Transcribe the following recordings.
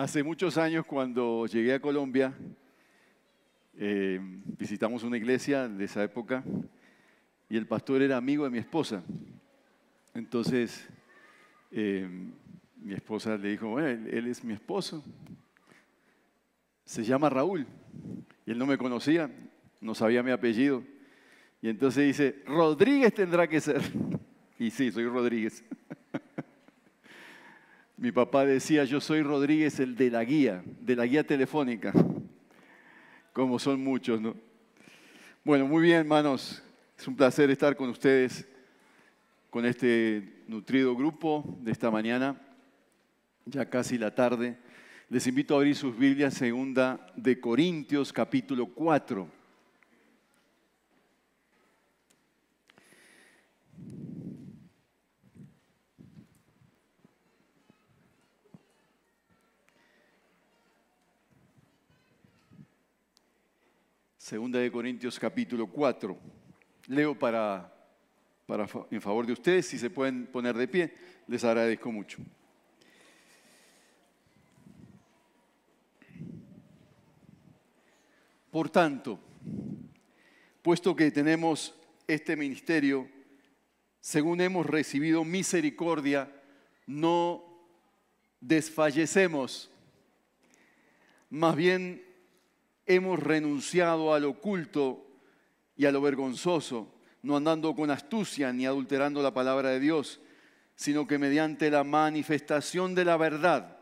Hace muchos años cuando llegué a Colombia, eh, visitamos una iglesia de esa época y el pastor era amigo de mi esposa. Entonces, eh, mi esposa le dijo, bueno, él, él es mi esposo, se llama Raúl. Y él no me conocía, no sabía mi apellido. Y entonces dice, Rodríguez tendrá que ser. Y sí, soy Rodríguez. Mi papá decía, yo soy Rodríguez, el de la guía, de la guía telefónica, como son muchos, ¿no? Bueno, muy bien, hermanos. Es un placer estar con ustedes, con este nutrido grupo de esta mañana, ya casi la tarde. Les invito a abrir sus Biblias, segunda de Corintios, capítulo 4. Segunda de Corintios capítulo 4. Leo para, para, en favor de ustedes, si se pueden poner de pie, les agradezco mucho. Por tanto, puesto que tenemos este ministerio, según hemos recibido misericordia, no desfallecemos, más bien hemos renunciado al oculto y a lo vergonzoso, no andando con astucia ni adulterando la palabra de Dios, sino que mediante la manifestación de la verdad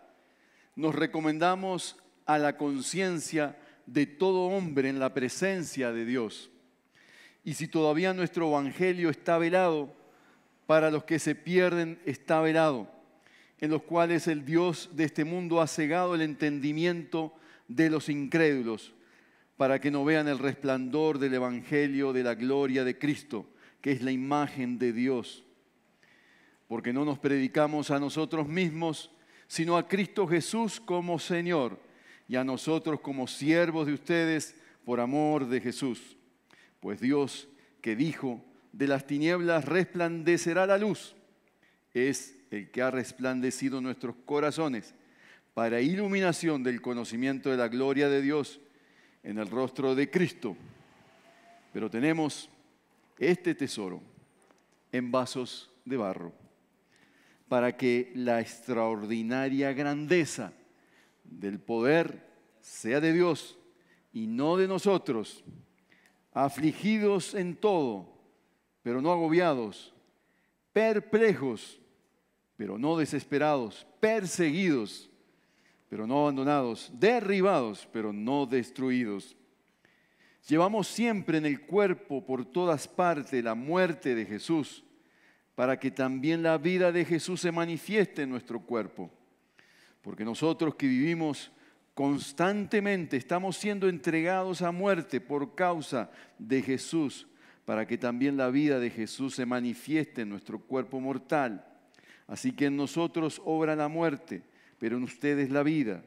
nos recomendamos a la conciencia de todo hombre en la presencia de Dios. Y si todavía nuestro evangelio está velado, para los que se pierden está velado, en los cuales el Dios de este mundo ha cegado el entendimiento de los incrédulos para que no vean el resplandor del Evangelio de la gloria de Cristo, que es la imagen de Dios. Porque no nos predicamos a nosotros mismos, sino a Cristo Jesús como Señor y a nosotros como siervos de ustedes por amor de Jesús. Pues Dios que dijo, de las tinieblas resplandecerá la luz, es el que ha resplandecido nuestros corazones para iluminación del conocimiento de la gloria de Dios en el rostro de Cristo. Pero tenemos este tesoro en vasos de barro para que la extraordinaria grandeza del poder sea de Dios y no de nosotros, afligidos en todo, pero no agobiados, perplejos, pero no desesperados, perseguidos, pero no abandonados, derribados, pero no destruidos. Llevamos siempre en el cuerpo por todas partes la muerte de Jesús, para que también la vida de Jesús se manifieste en nuestro cuerpo. Porque nosotros que vivimos constantemente estamos siendo entregados a muerte por causa de Jesús, para que también la vida de Jesús se manifieste en nuestro cuerpo mortal. Así que en nosotros obra la muerte pero en ustedes la vida.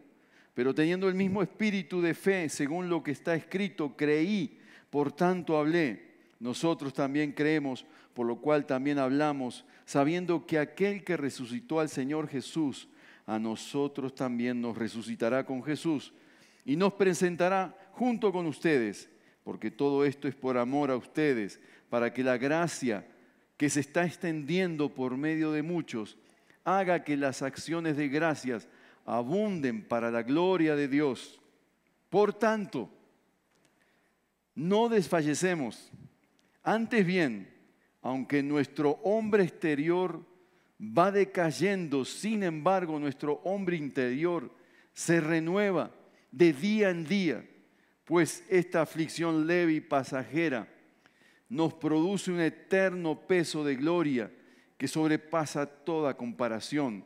Pero teniendo el mismo espíritu de fe, según lo que está escrito, creí, por tanto hablé. Nosotros también creemos, por lo cual también hablamos, sabiendo que aquel que resucitó al Señor Jesús, a nosotros también nos resucitará con Jesús y nos presentará junto con ustedes, porque todo esto es por amor a ustedes, para que la gracia que se está extendiendo por medio de muchos, haga que las acciones de gracias abunden para la gloria de Dios. Por tanto, no desfallecemos. Antes bien, aunque nuestro hombre exterior va decayendo, sin embargo nuestro hombre interior se renueva de día en día, pues esta aflicción leve y pasajera nos produce un eterno peso de gloria que sobrepasa toda comparación,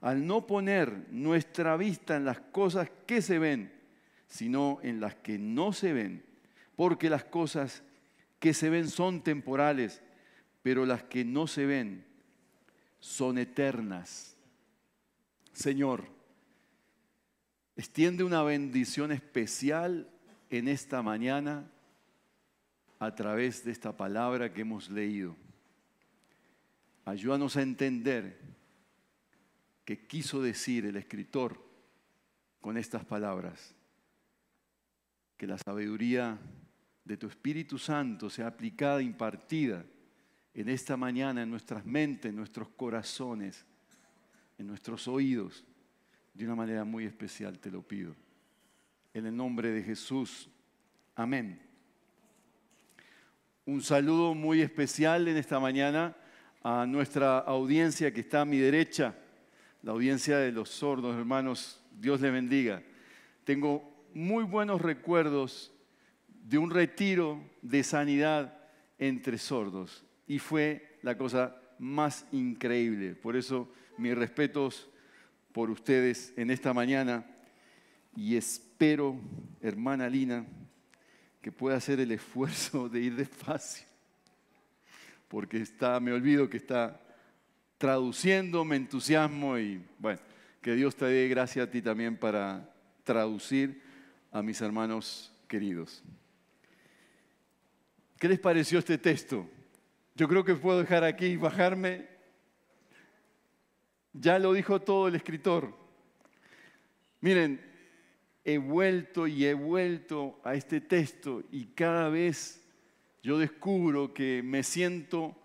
al no poner nuestra vista en las cosas que se ven, sino en las que no se ven, porque las cosas que se ven son temporales, pero las que no se ven son eternas. Señor, extiende una bendición especial en esta mañana a través de esta palabra que hemos leído. Ayúdanos a entender qué quiso decir el escritor con estas palabras. Que la sabiduría de tu Espíritu Santo sea aplicada, impartida en esta mañana en nuestras mentes, en nuestros corazones, en nuestros oídos, de una manera muy especial, te lo pido. En el nombre de Jesús. Amén. Un saludo muy especial en esta mañana a nuestra audiencia que está a mi derecha, la audiencia de los sordos, hermanos. Dios les bendiga. Tengo muy buenos recuerdos de un retiro de sanidad entre sordos y fue la cosa más increíble. Por eso mis respetos por ustedes en esta mañana y espero, hermana Lina, que pueda hacer el esfuerzo de ir despacio, porque está, me olvido que está traduciendo, me entusiasmo y bueno, que Dios te dé gracia a ti también para traducir a mis hermanos queridos. ¿Qué les pareció este texto? Yo creo que puedo dejar aquí y bajarme. Ya lo dijo todo el escritor. Miren, he vuelto y he vuelto a este texto y cada vez yo descubro que me siento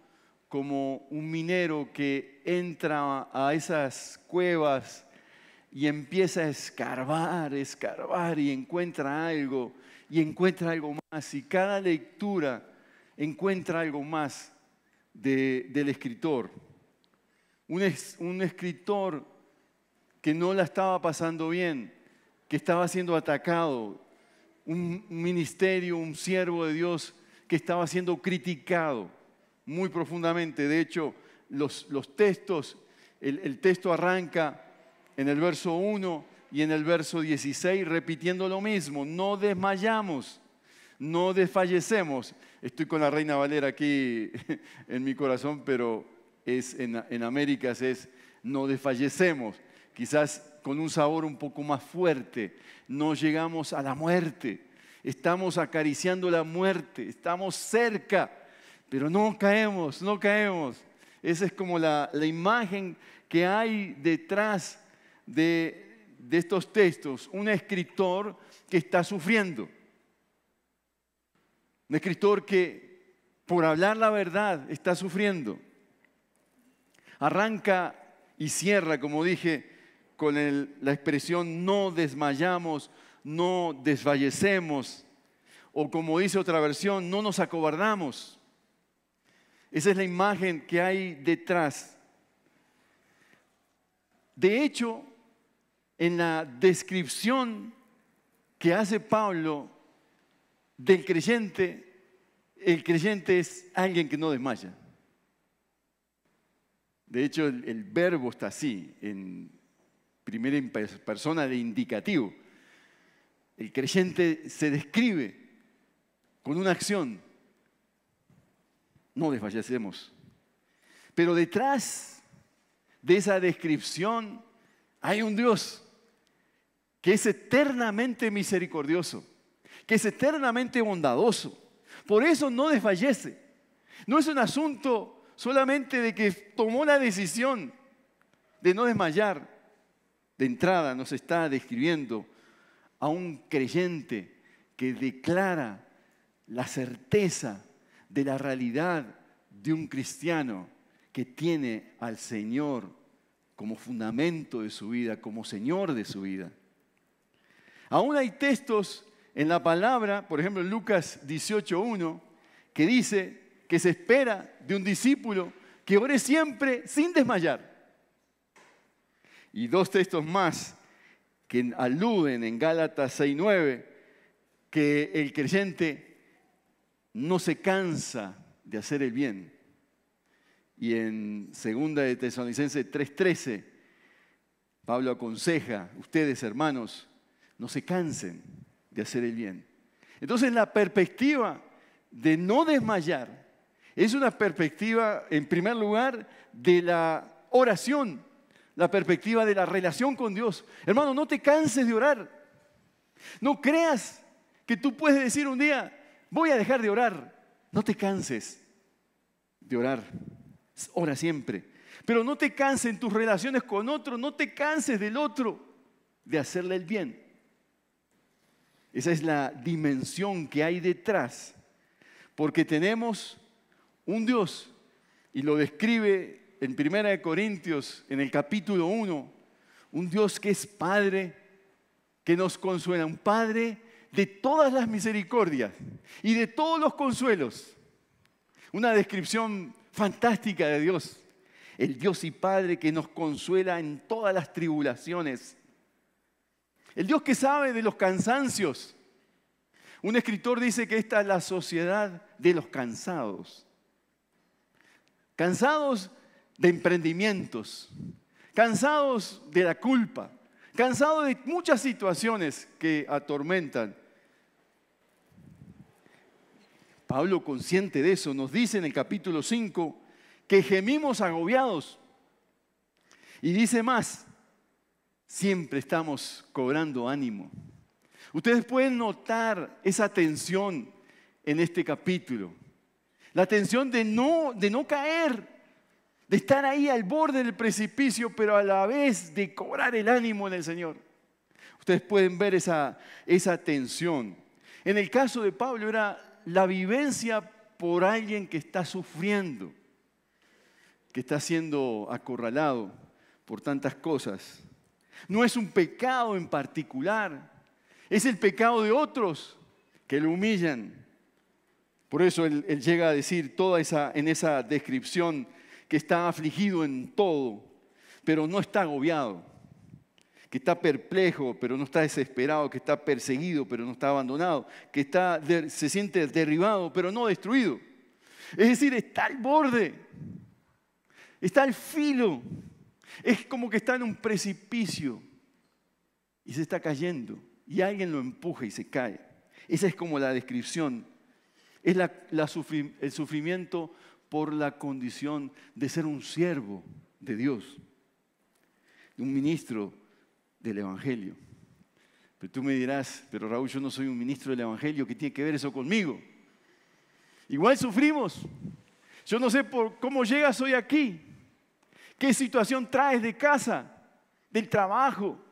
como un minero que entra a esas cuevas y empieza a escarbar, escarbar y encuentra algo y encuentra algo más y cada lectura encuentra algo más del escritor. Un, un escritor que no la estaba pasando bien, que estaba siendo atacado, un ministerio, un siervo de Dios que estaba siendo criticado muy profundamente. De hecho, los, los textos, el, texto arranca en el verso 1 y en el verso 16 repitiendo lo mismo, no desmayamos, no desfallecemos. Estoy con la Reina Valera aquí en mi corazón, pero es, en, en Américas es no desfallecemos. Quizás con un sabor un poco más fuerte. No llegamos a la muerte. Estamos acariciando la muerte. Estamos cerca, pero no caemos, no caemos. Esa es como la, la imagen que hay detrás de, de estos textos. Un escritor que está sufriendo. Un escritor que por hablar la verdad está sufriendo. Arranca y cierra, como dije, con la expresión no desmayamos, no desfallecemos, o como dice otra versión, no nos acobardamos. Esa es la imagen que hay detrás. De hecho, en la descripción que hace Pablo del creyente, el creyente es alguien que no desmaya. De hecho, el, verbo está así, en primera persona de indicativo. El creyente se describe con una acción. No desfallecemos. Pero detrás de esa descripción hay un Dios que es eternamente misericordioso que es eternamente bondadoso. Por eso no desfallece. No es un asunto solamente de que tomó la decisión de no desmayar. De entrada nos está describiendo a un creyente que declara la certeza de la realidad de un cristiano que tiene al Señor como fundamento de su vida, como Señor de su vida. Aún hay textos en la palabra, por ejemplo en Lucas 18.1, que dice que se espera de un discípulo que ore siempre sin desmayar. Y dos textos más que aluden en Gálatas 6.9, que el creyente no se cansa de hacer el bien. Y en segunda de Tesalonicenses 3.13, Pablo aconseja, ustedes hermanos, no se cansen de hacer el bien. Entonces la perspectiva de no desmayar es una perspectiva, en primer lugar, de la oración, la perspectiva de la relación con Dios. Hermano, no te canses de orar. No creas que tú puedes decir un día, voy a dejar de orar. No te canses de orar. Ora siempre. Pero no te canses en tus relaciones con otro, no te canses del otro. de hacerle el bien. Esa es la dimensión que hay detrás, porque tenemos un Dios, y lo describe en 1 Corintios, en el capítulo 1, un Dios que es Padre, que nos consuela, un Padre de todas las misericordias y de todos los consuelos. Una descripción fantástica de Dios. El Dios y Padre que nos consuela en todas las tribulaciones. El Dios que sabe de los cansancios. Un escritor dice que esta es la sociedad de los cansados. Cansados de emprendimientos, cansados de la culpa, cansados de muchas situaciones que atormentan Pablo, consciente de eso, nos dice en el capítulo 5 que gemimos agobiados. Y dice más, siempre estamos cobrando ánimo. Ustedes pueden notar esa tensión en este capítulo. La tensión de no, de no caer, de estar ahí al borde del precipicio, pero a la vez de cobrar el ánimo en el Señor. Ustedes pueden ver esa, esa tensión. En el caso de Pablo era la vivencia por alguien que está sufriendo, que está siendo acorralado por tantas cosas. No es un pecado en particular, es el pecado de otros que lo humillan. Por eso él, llega a decir toda esa, en esa descripción que está afligido en todo, pero no está agobiado que está perplejo pero no está desesperado, que está perseguido pero no está abandonado, que está, se siente derribado pero no destruido. Es decir, está al borde, está al filo, es como que está en un precipicio y se está cayendo y alguien lo empuja y se cae. Esa es como la descripción, es el sufrimiento por la condición de ser un siervo de Dios, un ministro del Evangelio. Pero tú me dirás, pero Raúl, yo no soy un ministro del Evangelio, ¿qué tiene que ver eso conmigo? Igual sufrimos. Yo no sé por cómo llegas hoy aquí, qué situación traes de casa, del trabajo,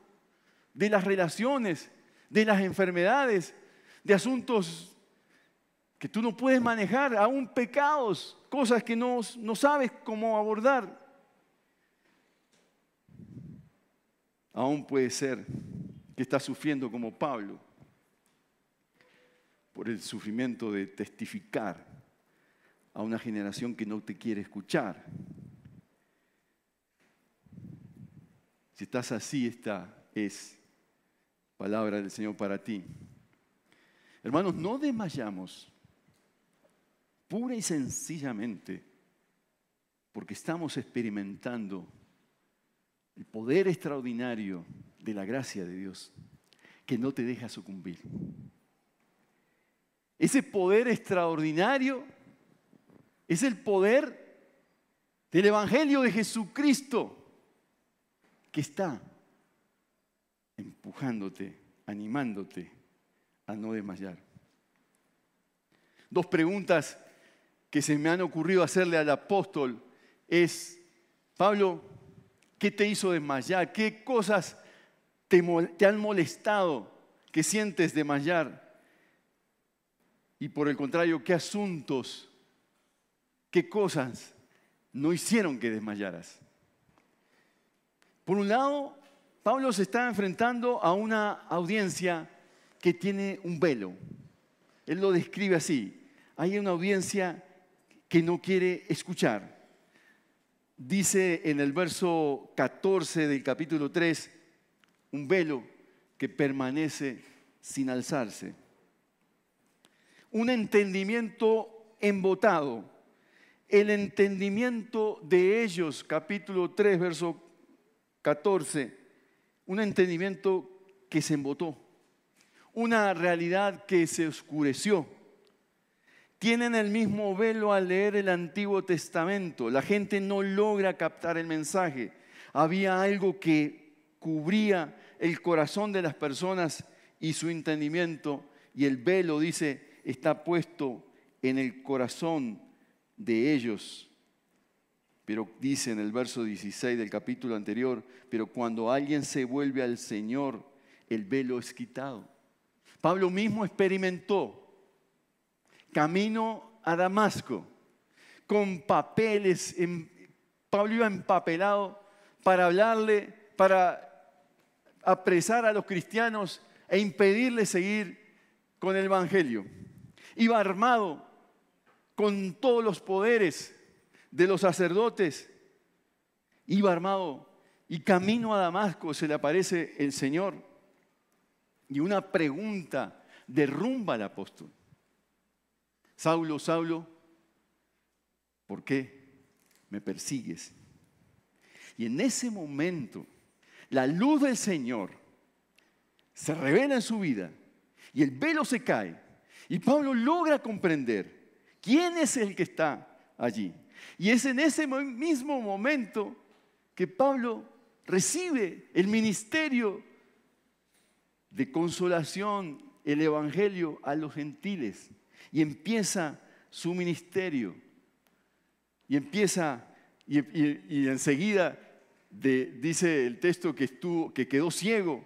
de las relaciones, de las enfermedades, de asuntos que tú no puedes manejar, aún pecados, cosas que no, no sabes cómo abordar. Aún puede ser que estás sufriendo como Pablo por el sufrimiento de testificar a una generación que no te quiere escuchar. Si estás así, esta es palabra del Señor para ti. Hermanos, no desmayamos pura y sencillamente porque estamos experimentando el poder extraordinario de la gracia de Dios que no te deja sucumbir. Ese poder extraordinario es el poder del Evangelio de Jesucristo que está empujándote, animándote a no desmayar. Dos preguntas que se me han ocurrido hacerle al apóstol es, Pablo, ¿Qué te hizo desmayar? ¿Qué cosas te, han molestado que sientes desmayar? Y por el contrario, ¿qué asuntos, qué cosas no hicieron que desmayaras? Por un lado, Pablo se está enfrentando a una audiencia que tiene un velo. Él lo describe así. Hay una audiencia que no quiere escuchar dice en el verso 14 del capítulo 3, un velo que permanece sin alzarse. Un entendimiento embotado. El entendimiento de ellos, capítulo 3, verso 14, un entendimiento que se embotó. Una realidad que se oscureció tienen el mismo velo al leer el Antiguo Testamento. La gente no logra captar el mensaje. Había algo que cubría el corazón de las personas y su entendimiento. Y el velo, dice, está puesto en el corazón de ellos. Pero dice en el verso 16 del capítulo anterior, pero cuando alguien se vuelve al Señor, el velo es quitado. Pablo mismo experimentó camino a Damasco con papeles. Pablo iba empapelado para hablarle, para apresar a los cristianos e impedirles seguir con el Evangelio. Iba armado con todos los poderes de los sacerdotes. Iba armado y camino a Damasco se le aparece el Señor. Y una pregunta derrumba al apóstol. Saulo, Saulo, ¿por qué me persigues? Y en ese momento, la luz del Señor se revela en su vida y el velo se cae. Y Pablo logra comprender quién es el que está allí. Y es en ese mismo momento que Pablo recibe el ministerio de consolación, el Evangelio a los gentiles. Y empieza su ministerio. Y empieza, y, enseguida dice el texto que, estuvo, que quedó ciego.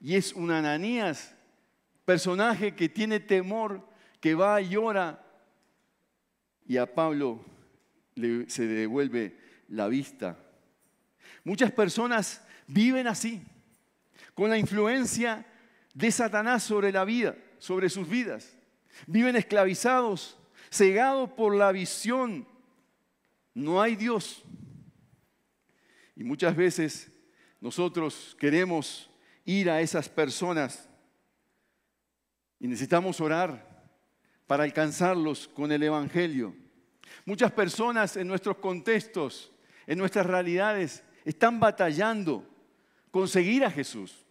Y es un Ananías, personaje que tiene temor, que va y llora. Y a Pablo se devuelve la vista. Muchas personas viven así, con la influencia de Satanás sobre la vida, sobre sus vidas. Viven esclavizados, cegados por la visión. No hay Dios. Y muchas veces nosotros queremos ir a esas personas y necesitamos orar para alcanzarlos con el Evangelio. Muchas personas en nuestros contextos, en nuestras realidades, están batallando con seguir a Jesús.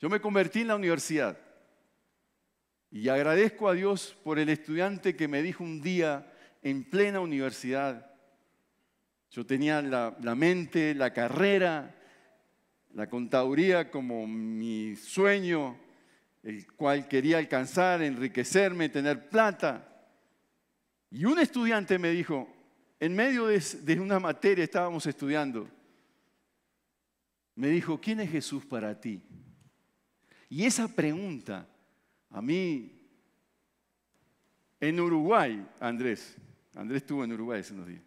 Yo me convertí en la universidad y agradezco a Dios por el estudiante que me dijo un día en plena universidad, yo tenía la, mente, la carrera, la contaduría como mi sueño, el cual quería alcanzar, enriquecerme, tener plata. Y un estudiante me dijo, en medio de, una materia estábamos estudiando, me dijo, ¿quién es Jesús para ti? Y esa pregunta, a mí, en Uruguay, Andrés, Andrés estuvo en Uruguay hace unos días,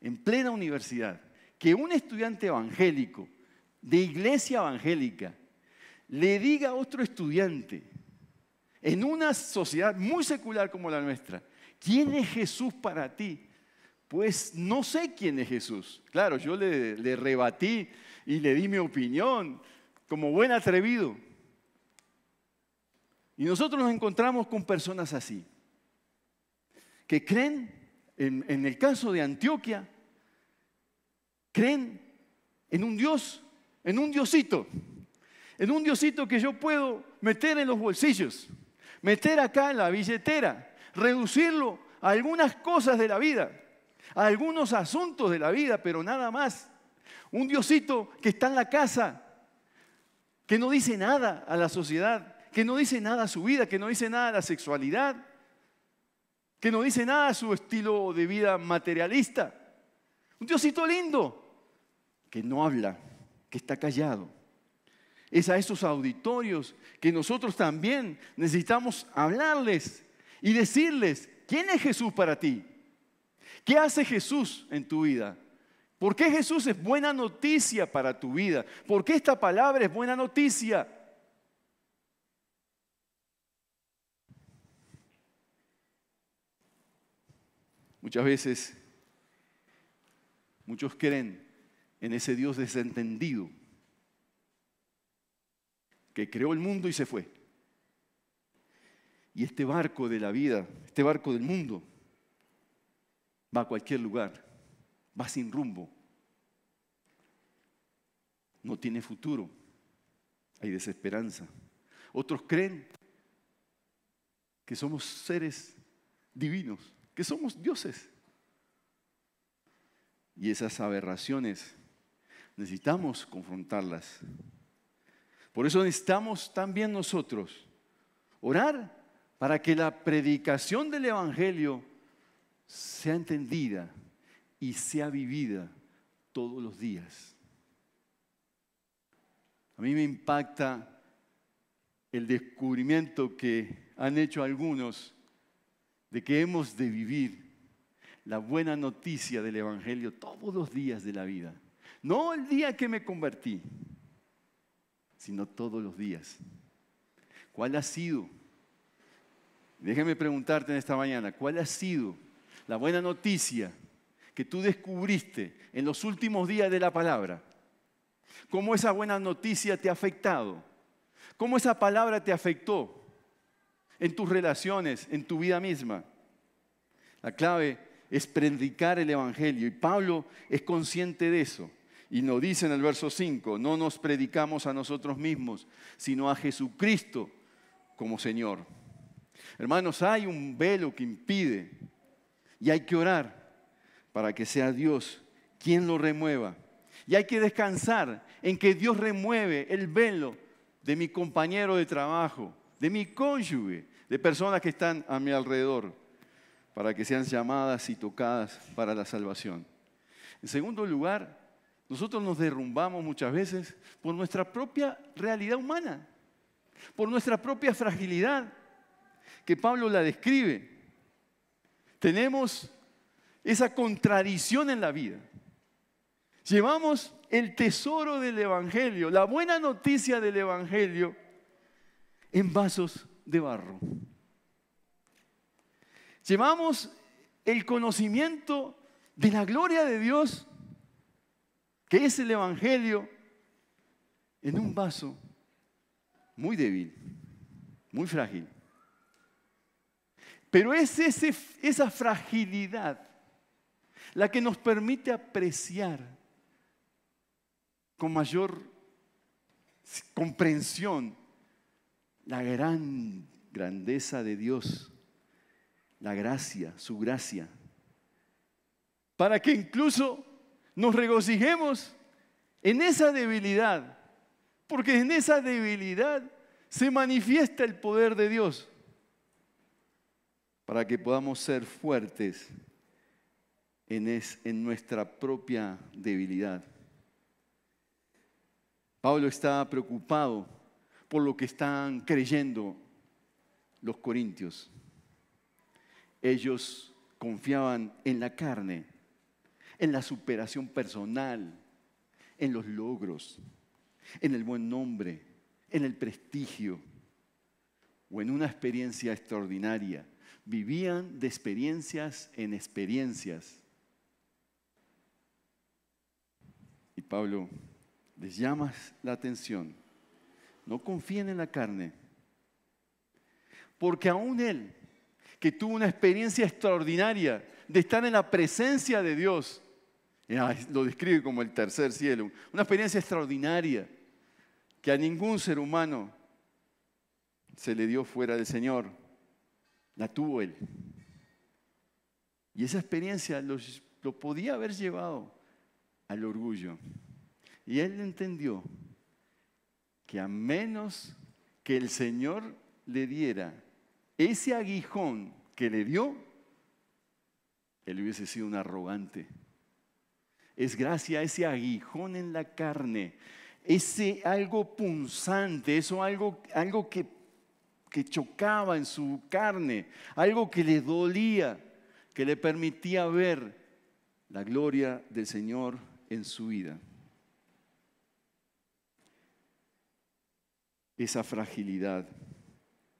en plena universidad, que un estudiante evangélico, de iglesia evangélica, le diga a otro estudiante, en una sociedad muy secular como la nuestra, ¿Quién es Jesús para ti? Pues no sé quién es Jesús. Claro, yo le, rebatí y le di mi opinión como buen atrevido. Y nosotros nos encontramos con personas así, que creen, en, el caso de Antioquia, creen en un Dios, en un Diosito, en un Diosito que yo puedo meter en los bolsillos, meter acá en la billetera reducirlo a algunas cosas de la vida, a algunos asuntos de la vida, pero nada más. Un Diosito que está en la casa, que no dice nada a la sociedad, que no dice nada a su vida, que no dice nada a la sexualidad, que no dice nada a su estilo de vida materialista. Un Diosito lindo, que no habla, que está callado. Es a esos auditorios que nosotros también necesitamos hablarles y decirles, ¿quién es Jesús para ti? ¿Qué hace Jesús en tu vida? ¿Por qué Jesús es buena noticia para tu vida? ¿Por qué esta palabra es buena noticia? Muchas veces, muchos creen en ese Dios desentendido que creó el mundo y se fue. Y este barco de la vida, este barco del mundo, va a cualquier lugar, va sin rumbo, no tiene futuro, hay desesperanza. Otros creen que somos seres divinos, que somos dioses. Y esas aberraciones necesitamos confrontarlas. Por eso necesitamos también nosotros orar para que la predicación del Evangelio sea entendida y sea vivida todos los días. A mí me impacta el descubrimiento que han hecho algunos de que hemos de vivir la buena noticia del Evangelio todos los días de la vida. No el día que me convertí, sino todos los días. ¿Cuál ha sido? Déjame preguntarte en esta mañana, ¿cuál ha sido la buena noticia que tú descubriste en los últimos días de la palabra? ¿Cómo esa buena noticia te ha afectado? ¿Cómo esa palabra te afectó en tus relaciones, en tu vida misma? La clave es predicar el Evangelio y Pablo es consciente de eso. Y nos dice en el verso 5, no nos predicamos a nosotros mismos, sino a Jesucristo como Señor. Hermanos, hay un velo que impide y hay que orar para que sea Dios quien lo remueva. Y hay que descansar en que Dios remueve el velo de mi compañero de trabajo, de mi cónyuge, de personas que están a mi alrededor, para que sean llamadas y tocadas para la salvación. En segundo lugar, nosotros nos derrumbamos muchas veces por nuestra propia realidad humana, por nuestra propia fragilidad, que Pablo la describe. Tenemos esa contradicción en la vida. Llevamos el tesoro del Evangelio, la buena noticia del Evangelio, en vasos de barro. Llevamos el conocimiento de la gloria de Dios que es el Evangelio, en un vaso muy débil, muy frágil. Pero es esa fragilidad la que nos permite apreciar con mayor comprensión la gran grandeza de Dios, la gracia, su gracia, para que incluso nos regocijemos en esa debilidad, porque en esa debilidad se manifiesta el poder de Dios, para que podamos ser fuertes en, en nuestra propia debilidad. Pablo está preocupado por lo que están creyendo los corintios. Ellos confiaban en la carne en la superación personal, en los logros, en el buen nombre, en el prestigio o en una experiencia extraordinaria. Vivían de experiencias en experiencias. Y Pablo les llama la atención. No confíen en la carne. Porque aún él, que tuvo una experiencia extraordinaria de estar en la presencia de Dios, lo describe como el tercer cielo. Una experiencia extraordinaria que a ningún ser humano se le dio fuera del Señor. La tuvo Él. Y esa experiencia lo, lo podía haber llevado al orgullo. Y Él entendió que a menos que el Señor le diera ese aguijón que le dio, Él hubiese sido un arrogante es gracia ese aguijón en la carne, ese algo punzante, eso algo, algo que, que chocaba en su carne, algo que le dolía, que le permitía ver la gloria del Señor en su vida. Esa fragilidad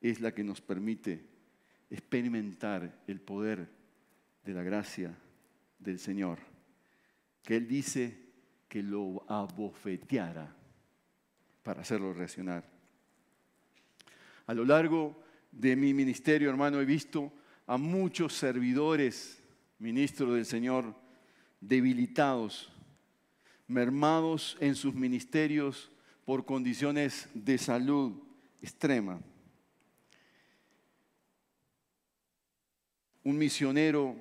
es la que nos permite experimentar el poder de la gracia del Señor que él dice que lo abofeteara para hacerlo reaccionar. A lo largo de mi ministerio, hermano, he visto a muchos servidores, ministros del Señor, debilitados, mermados en sus ministerios por condiciones de salud extrema. Un misionero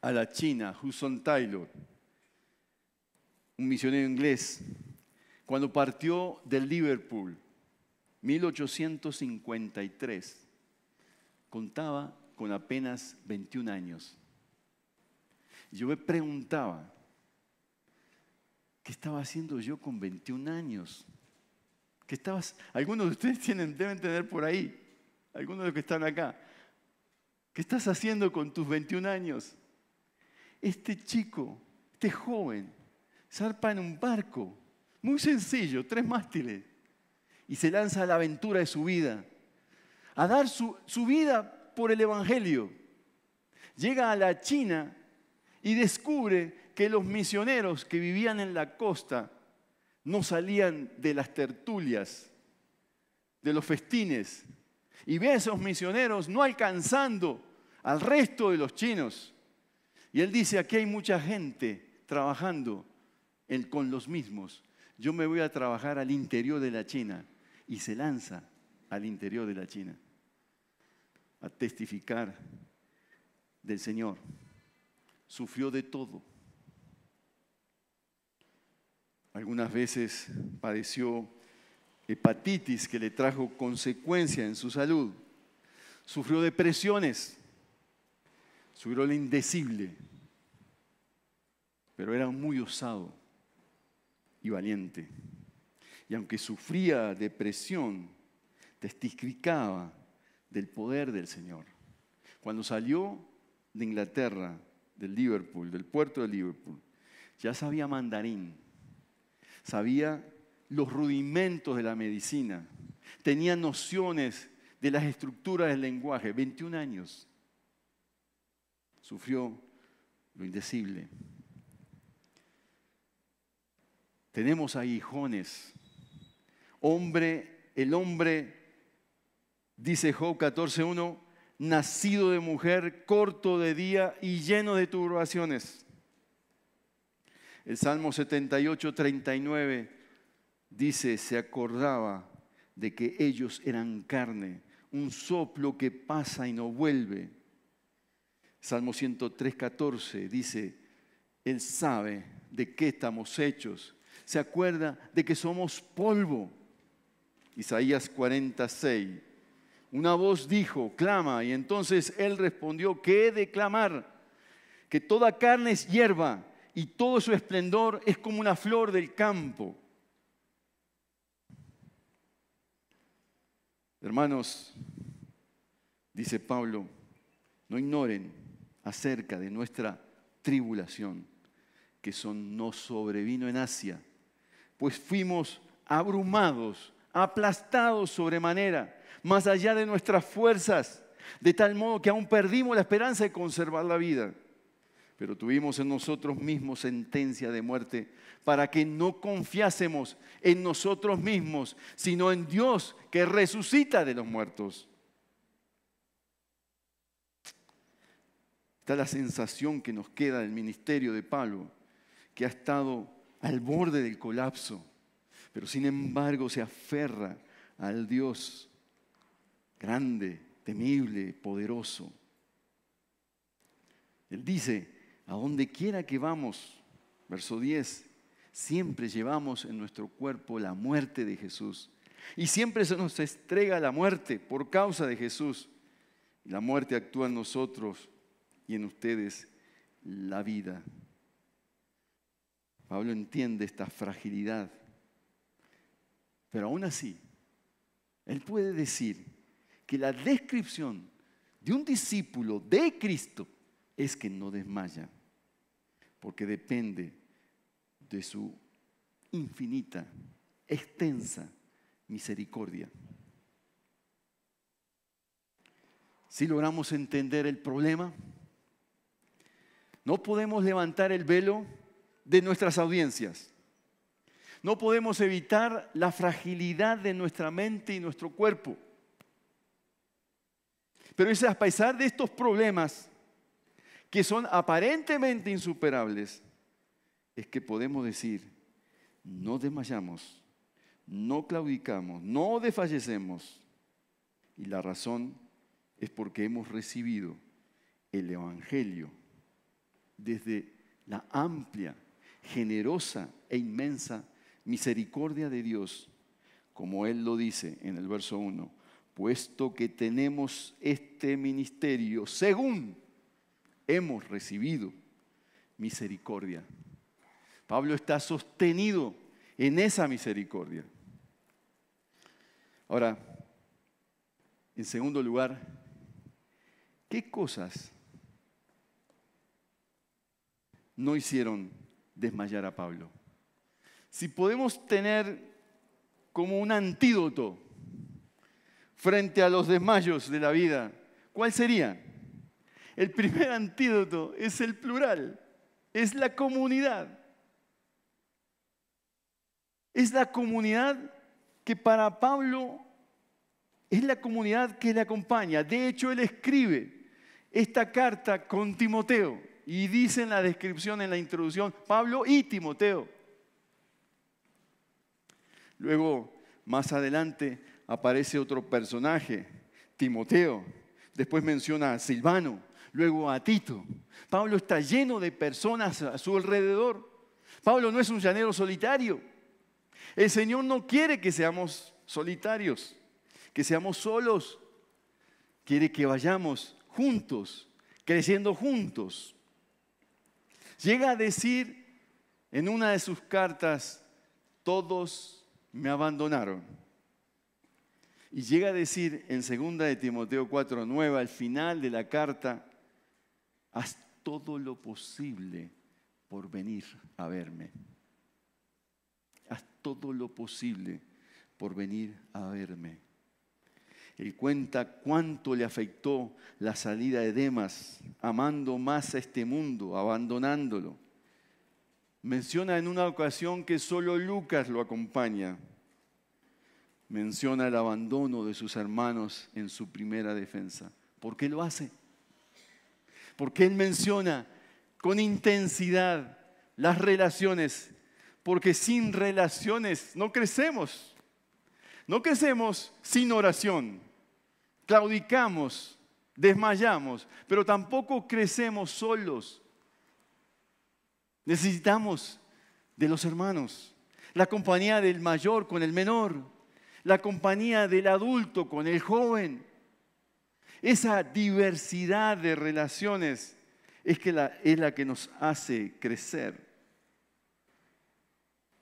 a la China, Hudson Taylor, un misionero inglés, cuando partió de Liverpool, 1853, contaba con apenas 21 años. Yo me preguntaba, ¿qué estaba haciendo yo con 21 años? ¿Qué estabas? Algunos de ustedes tienen, deben tener por ahí, algunos de los que están acá. ¿Qué estás haciendo con tus 21 años? Este chico, este joven, zarpa en un barco, muy sencillo, tres mástiles, y se lanza a la aventura de su vida, a dar su, su vida por el Evangelio. Llega a la China y descubre que los misioneros que vivían en la costa no salían de las tertulias, de los festines, y ve a esos misioneros no alcanzando al resto de los chinos. Y él dice, aquí hay mucha gente trabajando con los mismos. Yo me voy a trabajar al interior de la China. Y se lanza al interior de la China a testificar del Señor. Sufrió de todo. Algunas veces padeció hepatitis que le trajo consecuencia en su salud. Sufrió depresiones. Sufrió lo indecible. Pero era muy osado y valiente. Y aunque sufría depresión, testificaba del poder del Señor. Cuando salió de Inglaterra, del Liverpool, del puerto de Liverpool, ya sabía mandarín, sabía los rudimentos de la medicina, tenía nociones de las estructuras del lenguaje, 21 años. Sufrió lo indecible. Tenemos a hijones. Hombre, el hombre, dice Job 14.1, nacido de mujer, corto de día y lleno de turbaciones. El Salmo 78, 39 dice, se acordaba de que ellos eran carne, un soplo que pasa y no vuelve. Salmo 103, 14 dice, Él sabe de qué estamos hechos, se acuerda de que somos polvo. Isaías 46. Una voz dijo, clama, y entonces Él respondió, ¿qué he de clamar? Que toda carne es hierba y todo su esplendor es como una flor del campo. Hermanos, dice Pablo, no ignoren acerca de nuestra tribulación, que son, nos sobrevino en Asia, pues fuimos abrumados, aplastados sobremanera, más allá de nuestras fuerzas, de tal modo que aún perdimos la esperanza de conservar la vida pero tuvimos en nosotros mismos sentencia de muerte para que no confiásemos en nosotros mismos, sino en Dios que resucita de los muertos. Está la sensación que nos queda del ministerio de Pablo, que ha estado al borde del colapso, pero sin embargo se aferra al Dios grande, temible, poderoso. Él dice, a donde quiera que vamos, verso 10, siempre llevamos en nuestro cuerpo la muerte de Jesús. Y siempre se nos entrega la muerte por causa de Jesús. La muerte actúa en nosotros y en ustedes la vida. Pablo entiende esta fragilidad. Pero aún así, él puede decir que la descripción de un discípulo de Cristo es que no desmaya porque depende de su infinita, extensa misericordia. Si logramos entender el problema, no podemos levantar el velo de nuestras audiencias. No podemos evitar la fragilidad de nuestra mente y nuestro cuerpo. Pero es a pesar de estos problemas que son aparentemente insuperables, es que podemos decir, no desmayamos, no claudicamos, no desfallecemos. Y la razón es porque hemos recibido el Evangelio desde la amplia, generosa e inmensa misericordia de Dios, como Él lo dice en el verso 1, puesto que tenemos este ministerio según hemos recibido misericordia. Pablo está sostenido en esa misericordia. Ahora, en segundo lugar, ¿qué cosas no hicieron desmayar a Pablo? Si podemos tener como un antídoto frente a los desmayos de la vida, ¿cuál sería? El primer antídoto es el plural, es la comunidad. Es la comunidad que para Pablo es la comunidad que le acompaña. De hecho, él escribe esta carta con Timoteo y dice en la descripción, en la introducción, Pablo y Timoteo. Luego, más adelante, aparece otro personaje, Timoteo. Después menciona a Silvano, luego a Tito. Pablo está lleno de personas a su alrededor. Pablo no es un llanero solitario. El Señor no quiere que seamos solitarios, que seamos solos. Quiere que vayamos juntos, creciendo juntos. Llega a decir en una de sus cartas, todos me abandonaron. Y llega a decir en 2 de Timoteo 4:9, al final de la carta, haz todo lo posible por venir a verme haz todo lo posible por venir a verme. Él cuenta cuánto le afectó la salida de Demas, amando más a este mundo, abandonándolo. Menciona en una ocasión que solo Lucas lo acompaña. Menciona el abandono de sus hermanos en su primera defensa. ¿Por qué lo hace? Porque él menciona con intensidad las relaciones porque sin relaciones no crecemos. No crecemos sin oración. Claudicamos, desmayamos, pero tampoco crecemos solos. Necesitamos de los hermanos, la compañía del mayor con el menor, la compañía del adulto con el joven. Esa diversidad de relaciones es, que la, es la que nos hace crecer.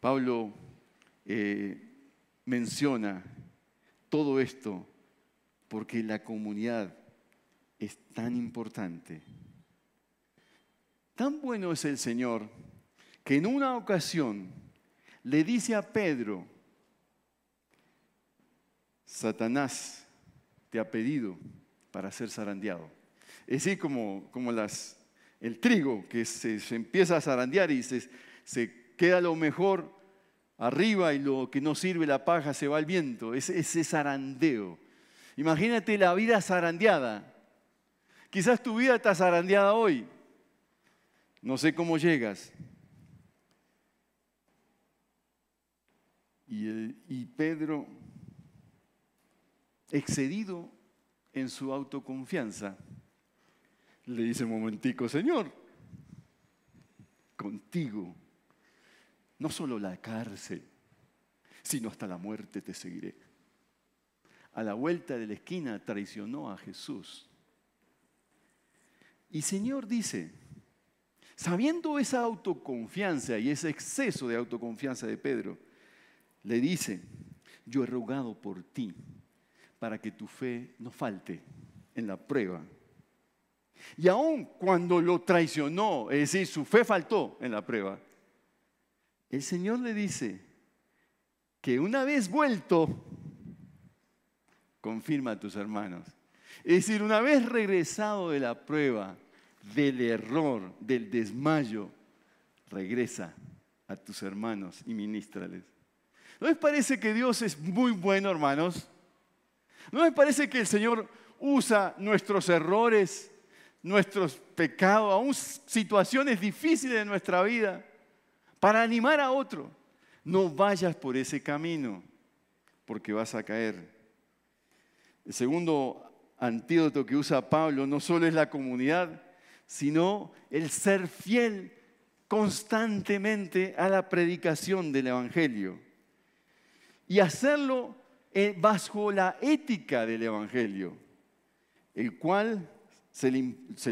Pablo eh, menciona todo esto porque la comunidad es tan importante. Tan bueno es el Señor que en una ocasión le dice a Pedro, Satanás te ha pedido para ser zarandeado. Es decir, como, como las, el trigo que se, empieza a zarandear y se, se queda lo mejor arriba y lo que no sirve la paja se va al viento. Ese, ese zarandeo. Imagínate la vida zarandeada. Quizás tu vida está zarandeada hoy. No sé cómo llegas. Y, y Pedro, excedido en su autoconfianza, le dice momentico, Señor, contigo no solo la cárcel, sino hasta la muerte te seguiré. A la vuelta de la esquina traicionó a Jesús. Y Señor dice, sabiendo esa autoconfianza y ese exceso de autoconfianza de Pedro, le dice, yo he rogado por ti para que tu fe no falte en la prueba. Y aun cuando lo traicionó, es decir, su fe faltó en la prueba, el Señor le dice que una vez vuelto, confirma a tus hermanos. Es decir, una vez regresado de la prueba, del error, del desmayo, regresa a tus hermanos y ministrales. ¿No les parece que Dios es muy bueno, hermanos? ¿No les parece que el Señor usa nuestros errores, nuestros pecados, aún situaciones difíciles de nuestra vida, para animar a otro. No vayas por ese camino, porque vas a caer. El segundo antídoto que usa Pablo no solo es la comunidad, sino el ser fiel constantemente a la predicación del Evangelio. Y hacerlo bajo la ética del Evangelio, el cual se,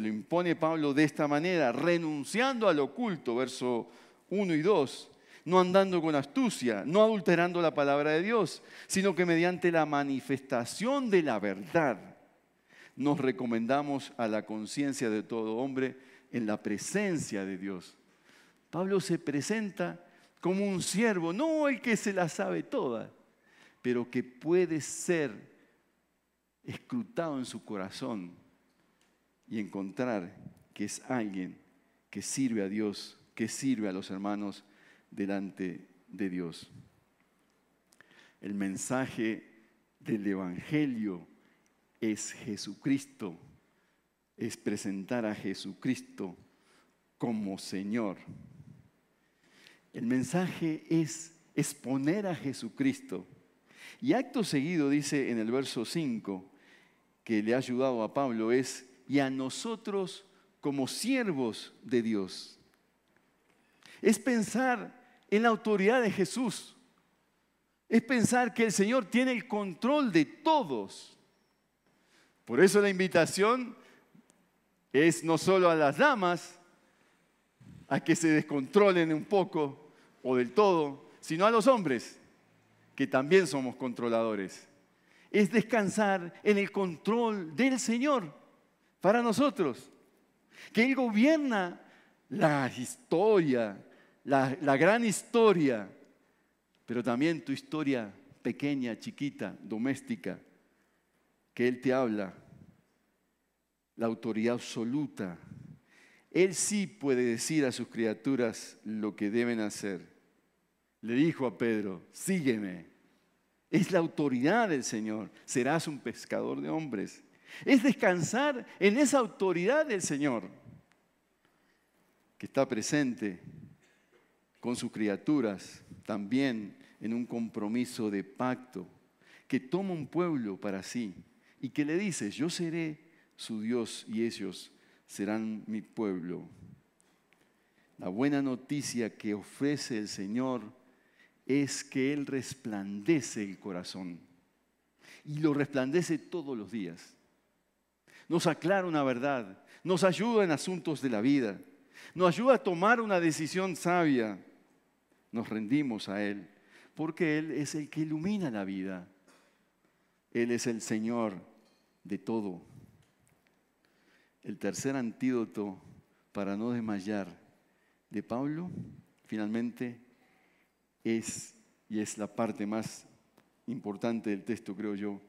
lo impone Pablo de esta manera, renunciando al oculto, verso 1 y 2, no andando con astucia, no adulterando la palabra de Dios, sino que mediante la manifestación de la verdad nos recomendamos a la conciencia de todo hombre en la presencia de Dios. Pablo se presenta como un siervo, no el que se la sabe toda, pero que puede ser escrutado en su corazón y encontrar que es alguien que sirve a Dios, que sirve a los hermanos delante de Dios. El mensaje del Evangelio es Jesucristo, es presentar a Jesucristo como Señor. El mensaje es exponer a Jesucristo. Y acto seguido dice en el verso 5, que le ha ayudado a Pablo, es, y a nosotros como siervos de Dios. Es pensar en la autoridad de Jesús. Es pensar que el Señor tiene el control de todos. Por eso la invitación es no solo a las damas a que se descontrolen un poco o del todo, sino a los hombres, que también somos controladores. Es descansar en el control del Señor para nosotros, que Él gobierna la historia, la, la gran historia, pero también tu historia pequeña, chiquita, doméstica, que Él te habla, la autoridad absoluta. Él sí puede decir a sus criaturas lo que deben hacer. Le dijo a Pedro, sígueme. Es la autoridad del Señor. Serás un pescador de hombres. Es descansar en esa autoridad del Señor que está presente con sus criaturas, también en un compromiso de pacto, que toma un pueblo para sí y que le dice, yo seré su Dios y ellos serán mi pueblo. La buena noticia que ofrece el Señor es que Él resplandece el corazón y lo resplandece todos los días. Nos aclara una verdad, nos ayuda en asuntos de la vida, nos ayuda a tomar una decisión sabia. Nos rendimos a Él porque Él es el que ilumina la vida. Él es el Señor de todo. El tercer antídoto para no desmayar de Pablo, finalmente, es, y es la parte más importante del texto, creo yo,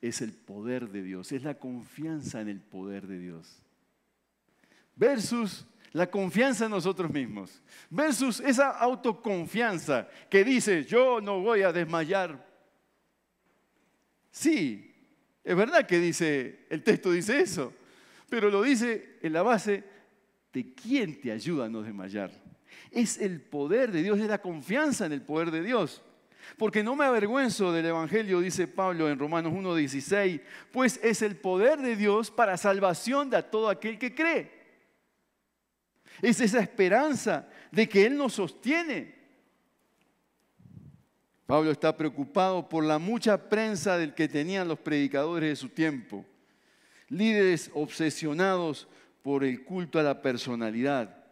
es el poder de Dios, es la confianza en el poder de Dios. Versus la confianza en nosotros mismos, versus esa autoconfianza que dice, yo no voy a desmayar. Sí, es verdad que dice, el texto dice eso, pero lo dice en la base de quién te ayuda a no desmayar. Es el poder de Dios, es la confianza en el poder de Dios. Porque no me avergüenzo del Evangelio, dice Pablo en Romanos 1.16, pues es el poder de Dios para salvación de todo aquel que cree. Es esa esperanza de que Él nos sostiene. Pablo está preocupado por la mucha prensa del que tenían los predicadores de su tiempo líderes obsesionados por el culto a la personalidad.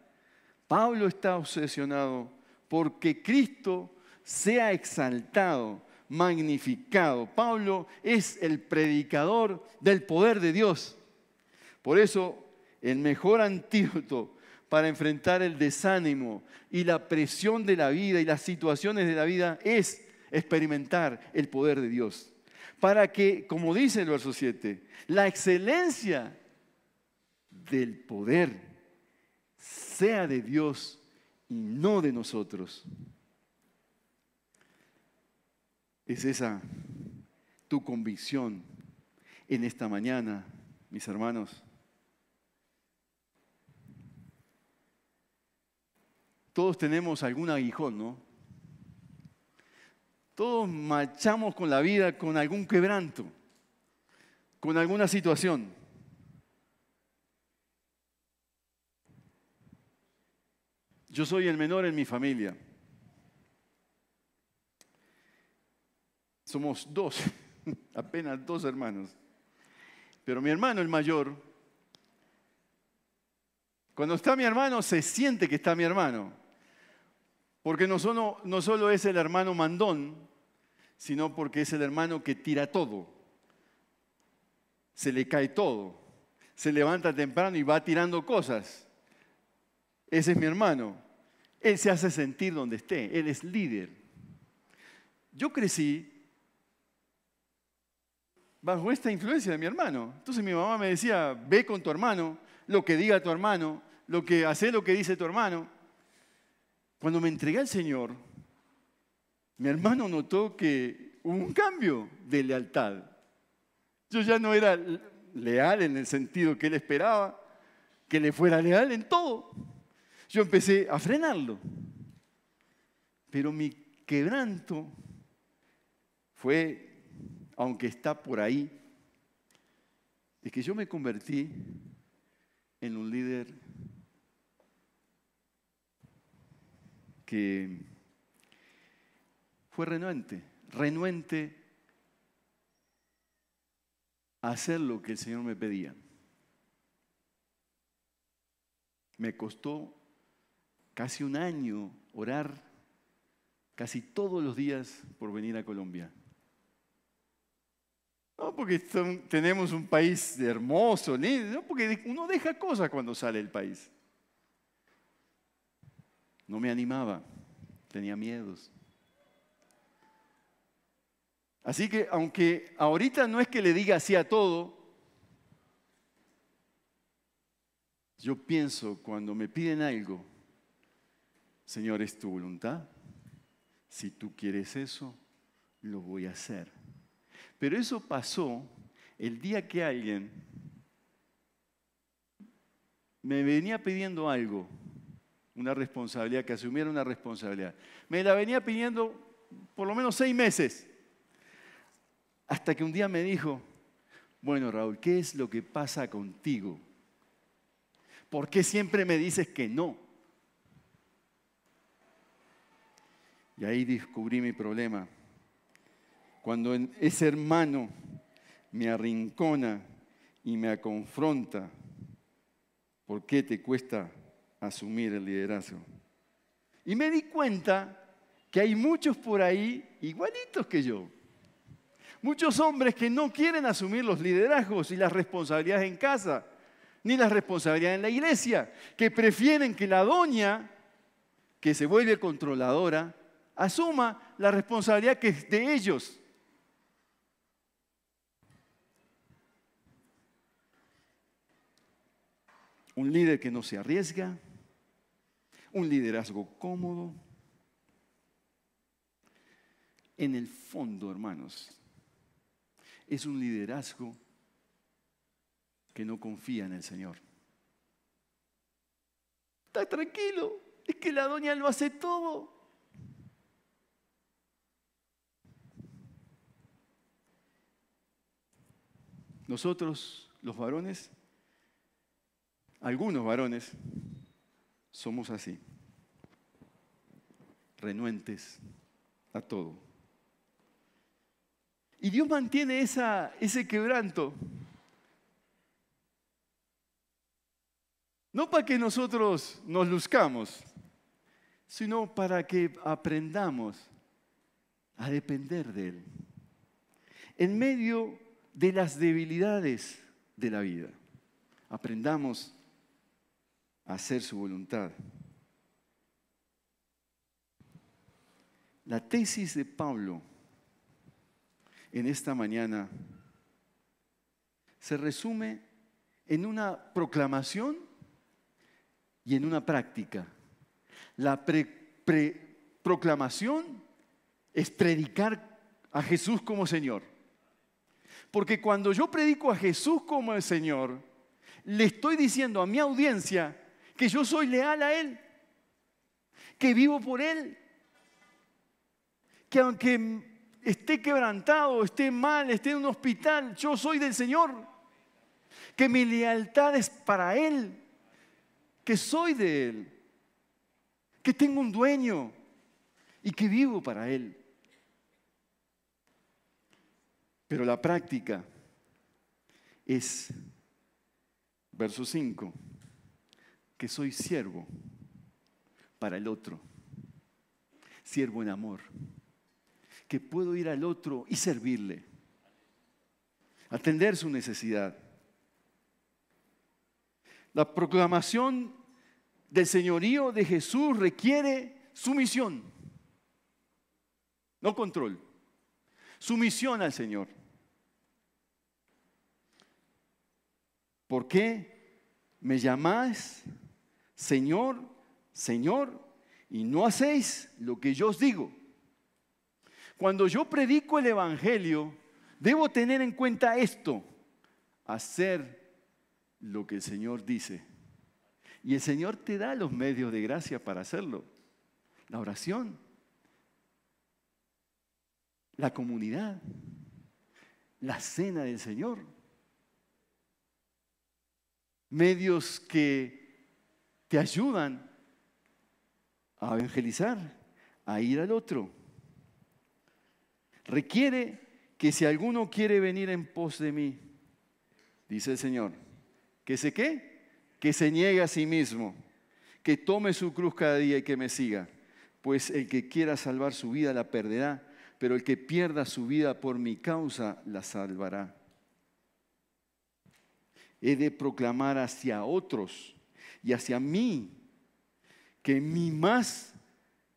Pablo está obsesionado porque Cristo sea exaltado, magnificado. Pablo es el predicador del poder de Dios. Por eso, el mejor antídoto para enfrentar el desánimo y la presión de la vida y las situaciones de la vida es experimentar el poder de Dios para que, como dice el verso 7, la excelencia del poder sea de Dios y no de nosotros. Es esa tu convicción en esta mañana, mis hermanos. Todos tenemos algún aguijón, ¿no? Todos marchamos con la vida con algún quebranto, con alguna situación. Yo soy el menor en mi familia. Somos dos, apenas dos hermanos. Pero mi hermano, el mayor, Cuando está mi hermano, se siente que está mi hermano. Porque no solo, no solo es el hermano mandón, sino porque es el hermano que tira todo. Se le cae todo. Se levanta temprano y va tirando cosas. Ese es mi hermano. Él se hace sentir donde esté. Él es líder. Yo crecí bajo esta influencia de mi hermano. Entonces mi mamá me decía, ve con tu hermano, lo que diga tu hermano, lo que hace lo que dice tu hermano. Cuando me entregué al Señor, mi hermano notó que hubo un cambio de lealtad. Yo ya no era leal en el sentido que él esperaba, que le fuera leal en todo. Yo empecé a frenarlo. Pero mi quebranto fue aunque está por ahí, es que yo me convertí en un líder que fue renuente, renuente a hacer lo que el Señor me pedía. Me costó casi un año orar casi todos los días por venir a Colombia. No porque tenemos un país hermoso, no porque uno deja cosas cuando sale del país. No me animaba, tenía miedos. Así que aunque ahorita no es que le diga así a todo, yo pienso cuando me piden algo, Señor, es tu voluntad. Si tú quieres eso, lo voy a hacer. Pero eso pasó el día que alguien me venía pidiendo algo, una responsabilidad, que asumiera una responsabilidad. Me la venía pidiendo por lo menos seis meses. Hasta que un día me dijo, bueno Raúl, ¿qué es lo que pasa contigo? ¿Por qué siempre me dices que no? Y ahí descubrí mi problema cuando ese hermano me arrincona y me confronta, ¿por qué te cuesta asumir el liderazgo? Y me di cuenta que hay muchos por ahí igualitos que yo. Muchos hombres que no quieren asumir los liderazgos y las responsabilidades en casa, ni las responsabilidades en la iglesia, que prefieren que la doña, que se vuelve controladora, asuma la responsabilidad que es de ellos. Un líder que no se arriesga, un liderazgo cómodo. En el fondo, hermanos, es un liderazgo que no confía en el Señor. Está tranquilo, es que la doña lo hace todo. Nosotros, los varones, algunos varones somos así, renuentes a todo. Y Dios mantiene ese quebranto. No para que nosotros nos luzcamos, sino para que aprendamos a depender de Él. En medio de las debilidades de la vida, aprendamos hacer su voluntad. La tesis de Pablo en esta mañana se resume en una proclamación y en una práctica. La proclamación es predicar a Jesús como Señor. Porque cuando yo predico a Jesús como el Señor, le estoy diciendo a mi audiencia que yo soy leal a Él, que vivo por Él, que aunque esté quebrantado, esté mal, esté en un hospital, yo soy del Señor, que mi lealtad es para Él, que soy de Él, que tengo un dueño y que vivo para Él. Pero la práctica es, verso 5, que soy siervo para el otro, siervo en amor, que puedo ir al otro y servirle, atender su necesidad. La proclamación del señorío de Jesús requiere sumisión, no control, sumisión al Señor. ¿Por qué me llamáis Señor, Señor, y no hacéis lo que yo os digo? Cuando yo predico el Evangelio, debo tener en cuenta esto, hacer lo que el Señor dice. Y el Señor te da los medios de gracia para hacerlo. La oración, la comunidad, la cena del Señor medios que te ayudan a evangelizar, a ir al otro. Requiere que si alguno quiere venir en pos de mí, dice el Señor, que se qué? Que se niegue a sí mismo, que tome su cruz cada día y que me siga. Pues el que quiera salvar su vida la perderá, pero el que pierda su vida por mi causa la salvará he de proclamar hacia otros y hacia mí que mi más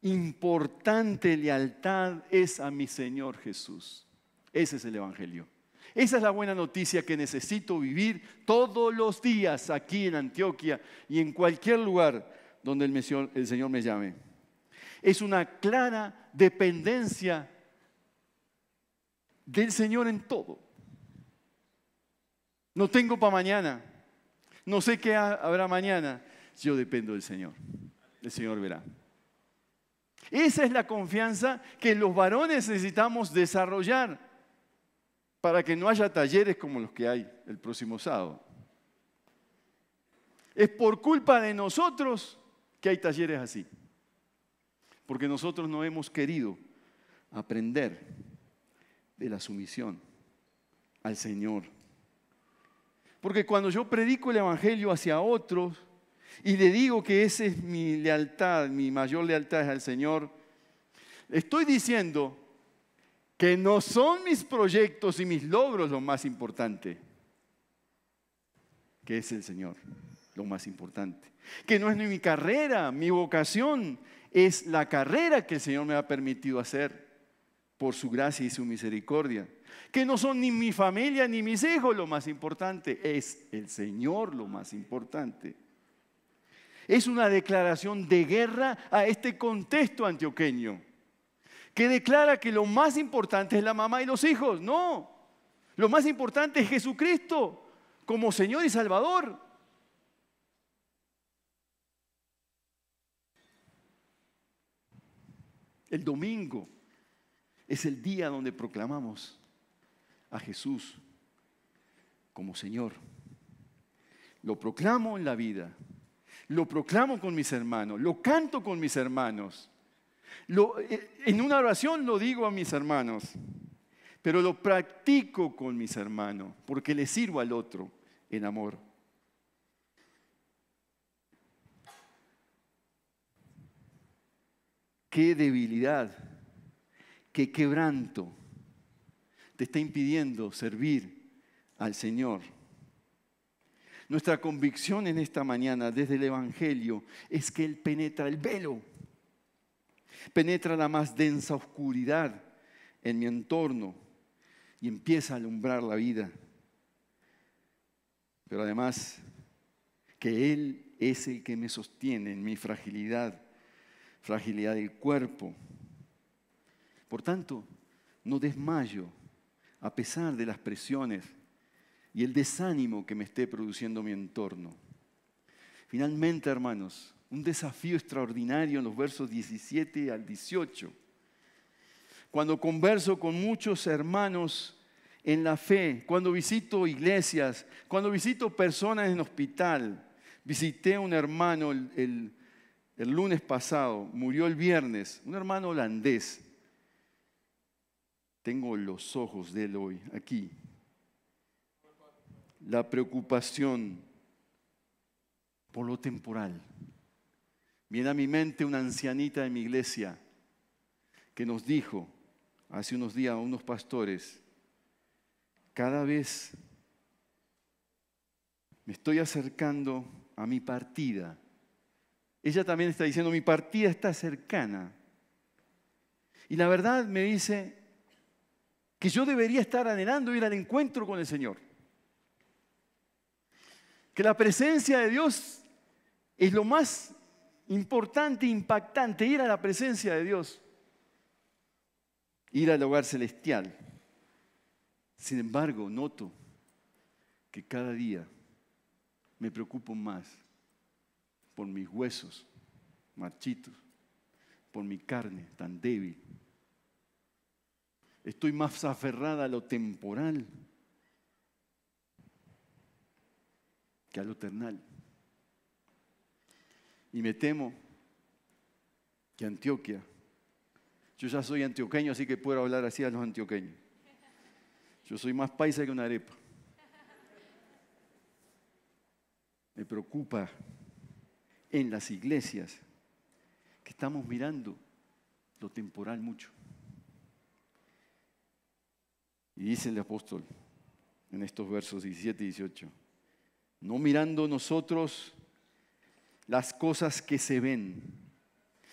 importante lealtad es a mi Señor Jesús. Ese es el Evangelio. Esa es la buena noticia que necesito vivir todos los días aquí en Antioquia y en cualquier lugar donde el, el Señor me llame. Es una clara dependencia del Señor en todo. No tengo para mañana. No sé qué habrá mañana. Yo dependo del Señor. El Señor verá. Esa es la confianza que los varones necesitamos desarrollar para que no haya talleres como los que hay el próximo sábado. Es por culpa de nosotros que hay talleres así. Porque nosotros no hemos querido aprender de la sumisión al Señor porque cuando yo predico el Evangelio hacia otros y le digo que esa es mi lealtad, mi mayor lealtad es al Señor, estoy diciendo que no son mis proyectos y mis logros lo más importante, que es el Señor lo más importante. Que no es ni mi carrera, mi vocación, es la carrera que el Señor me ha permitido hacer por su gracia y su misericordia que no son ni mi familia ni mis hijos lo más importante, es el Señor lo más importante. Es una declaración de guerra a este contexto antioqueño, que declara que lo más importante es la mamá y los hijos. No, lo más importante es Jesucristo como Señor y Salvador. El domingo es el día donde proclamamos a Jesús como Señor. Lo proclamo en la vida, lo proclamo con mis hermanos, lo canto con mis hermanos. Eh, en una oración lo digo a mis hermanos, pero lo practico con mis hermanos porque le sirvo al otro en amor. Qué debilidad, qué quebranto te está impidiendo servir al Señor. Nuestra convicción en esta mañana desde el Evangelio es que Él penetra el velo, penetra la más densa oscuridad en mi entorno y empieza a alumbrar la vida. Pero además que Él es el que me sostiene en mi fragilidad, fragilidad del cuerpo. Por tanto, no desmayo a pesar de las presiones y el desánimo que me esté produciendo mi entorno. Finalmente, hermanos, un desafío extraordinario en los versos 17 al 18. Cuando converso con muchos hermanos en la fe, cuando visito iglesias, cuando visito personas en hospital, visité a un hermano el, el lunes pasado, murió el viernes, un hermano holandés, tengo los ojos de él hoy, aquí. La preocupación por lo temporal. Viene a mi mente una ancianita de mi iglesia que nos dijo hace unos días a unos pastores, cada vez me estoy acercando a mi partida. Ella también está diciendo, mi partida está cercana. Y la verdad me dice que yo debería estar anhelando ir al encuentro con el Señor. Que la presencia de Dios es lo más importante, impactante, ir a la presencia de Dios, ir al hogar celestial. Sin embargo, noto que cada día me preocupo más por mis huesos marchitos, por mi carne tan débil. Estoy más aferrada a lo temporal que a lo eternal. Y me temo que Antioquia, yo ya soy antioqueño, así que puedo hablar así a los antioqueños. Yo soy más paisa que una arepa. Me preocupa en las iglesias que estamos mirando lo temporal mucho. Y dice el apóstol en estos versos 17 y 18, no mirando nosotros las cosas que se ven,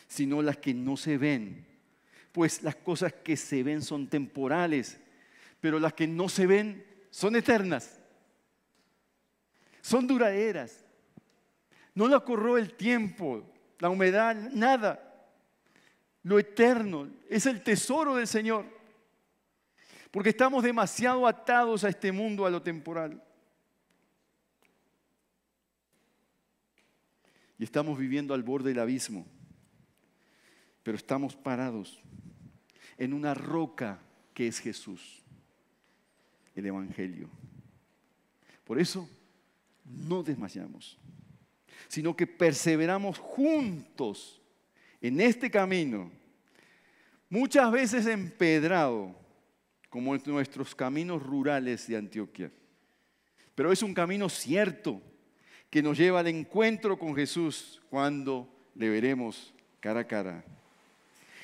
sino las que no se ven. Pues las cosas que se ven son temporales, pero las que no se ven son eternas. Son duraderas. No la corró el tiempo, la humedad, nada. Lo eterno es el tesoro del Señor. Porque estamos demasiado atados a este mundo, a lo temporal. y estamos viviendo al borde del abismo, pero estamos parados en una roca que es Jesús, el Evangelio. Por eso no desmayamos, sino que perseveramos juntos en este camino, muchas veces empedrado, como en nuestros caminos rurales de Antioquia. Pero es un camino cierto, que nos lleva al encuentro con Jesús cuando le veremos cara a cara.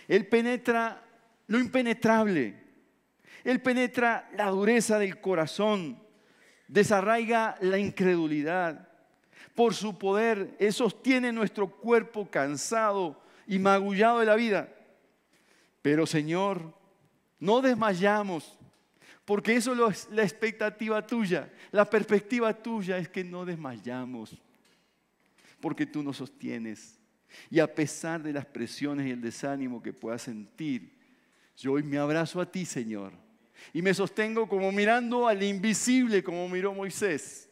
Él penetra lo impenetrable. Él penetra la dureza del corazón, desarraiga la incredulidad. Por su poder, Él sostiene nuestro cuerpo cansado y magullado de la vida. Pero Señor, no desmayamos, porque eso es la expectativa tuya. La perspectiva tuya es que no desmayamos. Porque tú nos sostienes. Y a pesar de las presiones y el desánimo que puedas sentir, yo hoy me abrazo a ti, Señor. Y me sostengo como mirando al invisible, como miró Moisés.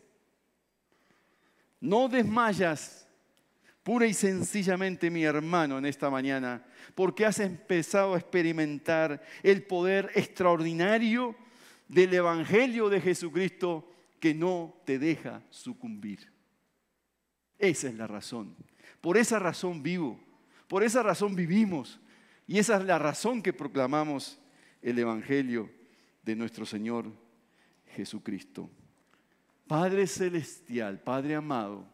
No desmayas, pura y sencillamente, mi hermano, en esta mañana, porque has empezado a experimentar el poder extraordinario del Evangelio de Jesucristo que no te deja sucumbir. Esa es la razón. Por esa razón vivo, por esa razón vivimos y esa es la razón que proclamamos el Evangelio de nuestro Señor Jesucristo. Padre Celestial, Padre amado,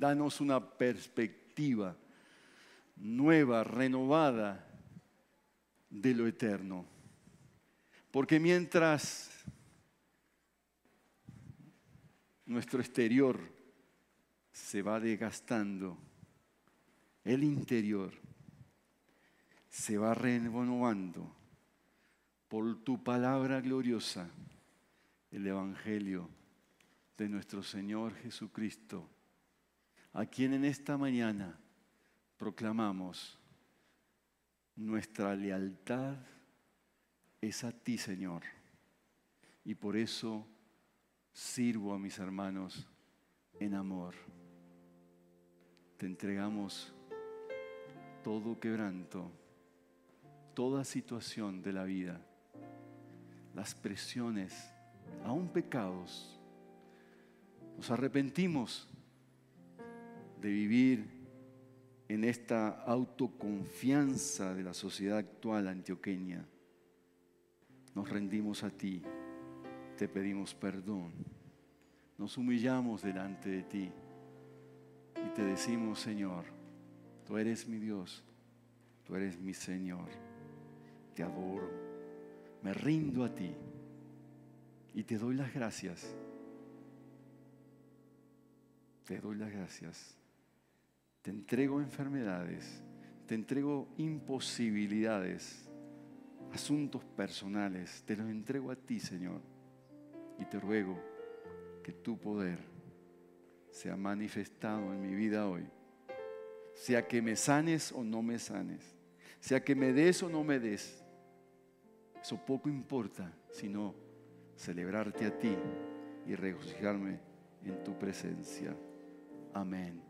danos una perspectiva nueva, renovada de lo eterno. Porque mientras nuestro exterior se va desgastando, el interior se va renovando por tu palabra gloriosa, el Evangelio de nuestro Señor Jesucristo, a quien en esta mañana proclamamos nuestra lealtad es a ti, Señor. Y por eso sirvo a mis hermanos en amor. Te entregamos todo quebranto, toda situación de la vida, las presiones, aún pecados. Nos arrepentimos de vivir en esta autoconfianza de la sociedad actual antioqueña nos rendimos a ti, te pedimos perdón, nos humillamos delante de ti y te decimos, Señor, tú eres mi Dios, tú eres mi Señor, te adoro, me rindo a ti y te doy las gracias. Te doy las gracias. Te entrego enfermedades, te entrego imposibilidades, asuntos personales, te los entrego a ti, Señor. Y te ruego que tu poder sea manifestado en mi vida hoy. Sea que me sanes o no me sanes. Sea que me des o no me des. Eso poco importa, sino celebrarte a ti y regocijarme en tu presencia. Amén